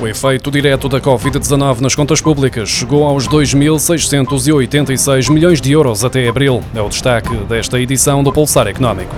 O efeito direto da Covid-19 nas contas públicas chegou aos 2.686 milhões de euros até abril. É o destaque desta edição do Pulsar Económico.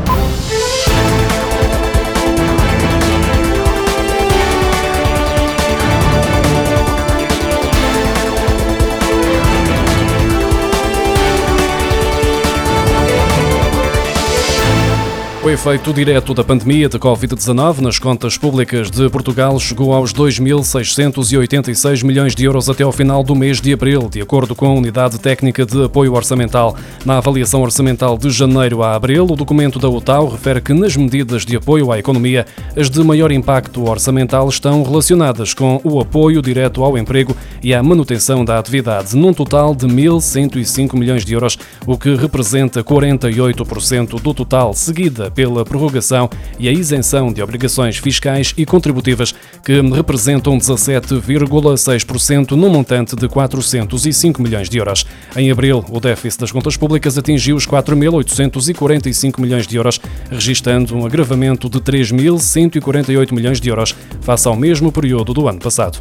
O efeito direto da pandemia de Covid-19 nas contas públicas de Portugal chegou aos 2.686 milhões de euros até ao final do mês de abril, de acordo com a Unidade Técnica de Apoio Orçamental. Na avaliação orçamental de janeiro a abril, o documento da UTAU refere que nas medidas de apoio à economia, as de maior impacto orçamental estão relacionadas com o apoio direto ao emprego e à manutenção da atividade, num total de 1.105 milhões de euros, o que representa 48% do total, seguida pela prorrogação e a isenção de obrigações fiscais e contributivas, que representam 17,6% no montante de 405 milhões de euros. Em abril, o déficit das contas públicas atingiu os 4.845 milhões de euros, registrando um agravamento de 3.148 milhões de euros face ao mesmo período do ano passado.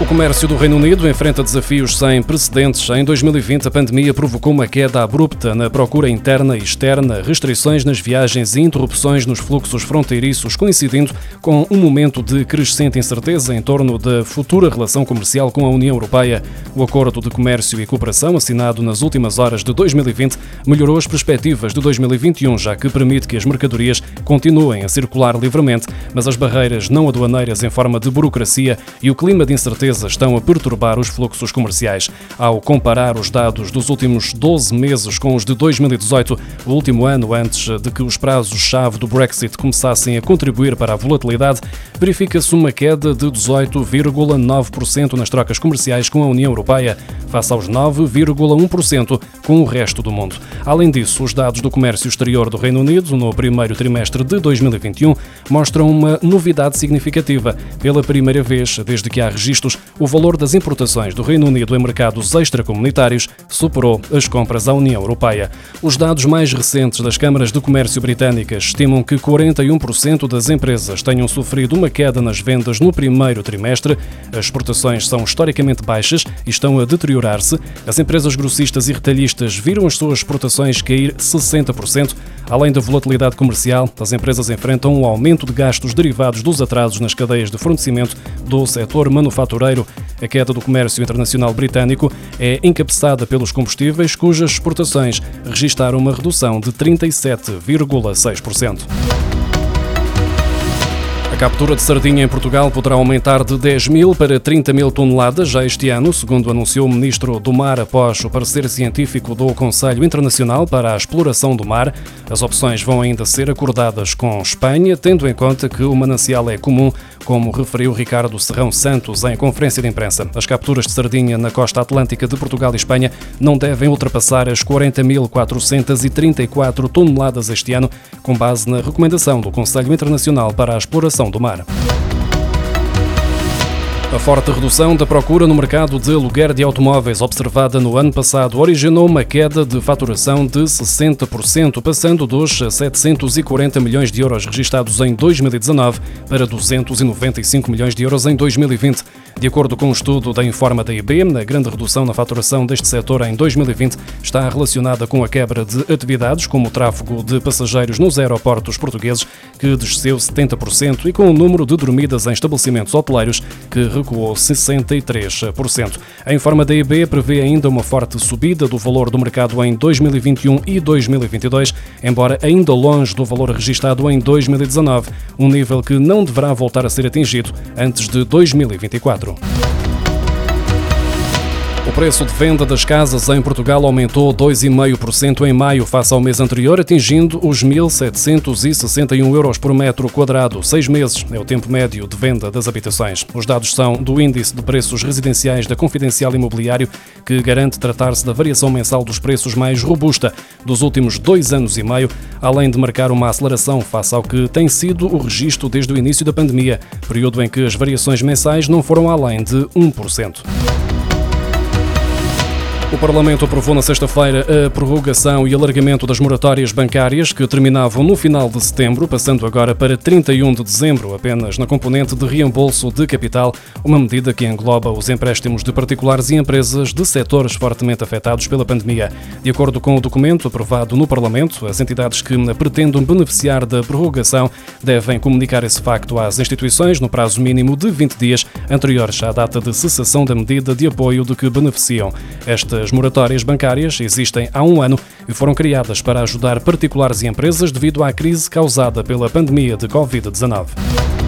O comércio do Reino Unido enfrenta desafios sem precedentes. Em 2020, a pandemia provocou uma queda abrupta na procura interna e externa, restrições nas viagens e interrupções nos fluxos fronteiriços, coincidindo com um momento de crescente incerteza em torno da futura relação comercial com a União Europeia. O Acordo de Comércio e Cooperação, assinado nas últimas horas de 2020, melhorou as perspectivas de 2021, já que permite que as mercadorias continuem a circular livremente, mas as barreiras não aduaneiras em forma de burocracia e o clima de incerteza estão a perturbar os fluxos comerciais. Ao comparar os dados dos últimos 12 meses com os de 2018, o último ano antes de que os prazos-chave do Brexit começassem a contribuir para a volatilidade, verifica-se uma queda de 18,9% nas trocas comerciais com a União Europeia, face aos 9,1% com o resto do mundo. Além disso, os dados do comércio exterior do Reino Unido no primeiro trimestre de 2021 mostram uma novidade significativa. Pela primeira vez desde que há registros, o valor das importações do Reino Unido em mercados extracomunitários superou as compras à União Europeia. Os dados mais recentes das câmaras de comércio britânicas estimam que 41% das empresas tenham sofrido uma queda nas vendas no primeiro trimestre. As exportações são historicamente baixas e estão a deteriorar-se. As empresas grossistas e retalhistas viram as suas exportações cair 60%. Além da volatilidade comercial, as empresas enfrentam um aumento de gastos derivados dos atrasos nas cadeias de fornecimento do setor manufatureiro. A queda do comércio internacional britânico é encabeçada pelos combustíveis, cujas exportações registaram uma redução de 37,6%. Captura de sardinha em Portugal poderá aumentar de 10 mil para 30 mil toneladas já este ano, segundo anunciou o Ministro do Mar após o parecer científico do Conselho Internacional para a Exploração do Mar. As opções vão ainda ser acordadas com Espanha, tendo em conta que o manancial é comum como referiu Ricardo Serrão Santos em conferência de imprensa. As capturas de sardinha na costa atlântica de Portugal e Espanha não devem ultrapassar as 40.434 toneladas este ano, com base na recomendação do Conselho Internacional para a Exploração do Mar. A forte redução da procura no mercado de aluguer de automóveis observada no ano passado originou uma queda de faturação de 60%, passando dos 740 milhões de euros registados em 2019 para 295 milhões de euros em 2020. De acordo com um estudo da Informa da IB, a grande redução na faturação deste setor em 2020 está relacionada com a quebra de atividades, como o tráfego de passageiros nos aeroportos portugueses, que desceu 70%, e com o número de dormidas em estabelecimentos hoteleiros, que recuou 63%. A Informa da IB prevê ainda uma forte subida do valor do mercado em 2021 e 2022, embora ainda longe do valor registado em 2019, um nível que não deverá voltar a ser atingido antes de 2024. O preço de venda das casas em Portugal aumentou 2,5% em maio face ao mês anterior, atingindo os 1.761 euros por metro quadrado. Seis meses é o tempo médio de venda das habitações. Os dados são do Índice de Preços Residenciais da Confidencial Imobiliário, que garante tratar-se da variação mensal dos preços mais robusta dos últimos dois anos e meio, além de marcar uma aceleração face ao que tem sido o registro desde o início da pandemia, período em que as variações mensais não foram além de 1%. O Parlamento aprovou na sexta-feira a prorrogação e alargamento das moratórias bancárias que terminavam no final de setembro, passando agora para 31 de dezembro, apenas na componente de reembolso de capital, uma medida que engloba os empréstimos de particulares e empresas de setores fortemente afetados pela pandemia. De acordo com o documento aprovado no Parlamento, as entidades que pretendam beneficiar da prorrogação devem comunicar esse facto às instituições no prazo mínimo de 20 dias anteriores à data de cessação da medida de apoio de que beneficiam. Estas as moratórias bancárias existem há um ano e foram criadas para ajudar particulares e empresas devido à crise causada pela pandemia de Covid-19.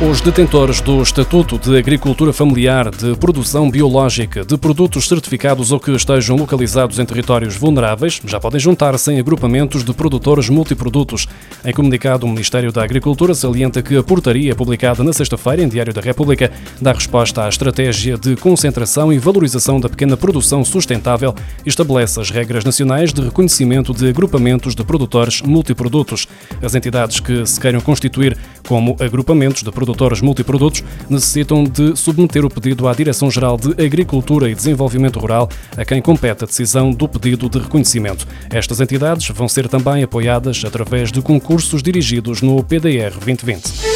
Os detentores do Estatuto de Agricultura Familiar, de Produção Biológica, de produtos certificados ou que estejam localizados em territórios vulneráveis já podem juntar-se em agrupamentos de produtores multiprodutos. Em comunicado, o Ministério da Agricultura salienta que a portaria publicada na sexta-feira em Diário da República dá resposta à estratégia de concentração e valorização da pequena produção sustentável e estabelece as regras nacionais de reconhecimento de agrupamentos de produtores multiprodutos. As entidades que se queiram constituir como agrupamentos de produtores multiprodutos necessitam de submeter o pedido à Direção-Geral de Agricultura e Desenvolvimento Rural, a quem compete a decisão do pedido de reconhecimento. Estas entidades vão ser também apoiadas através de concursos dirigidos no PDR 2020.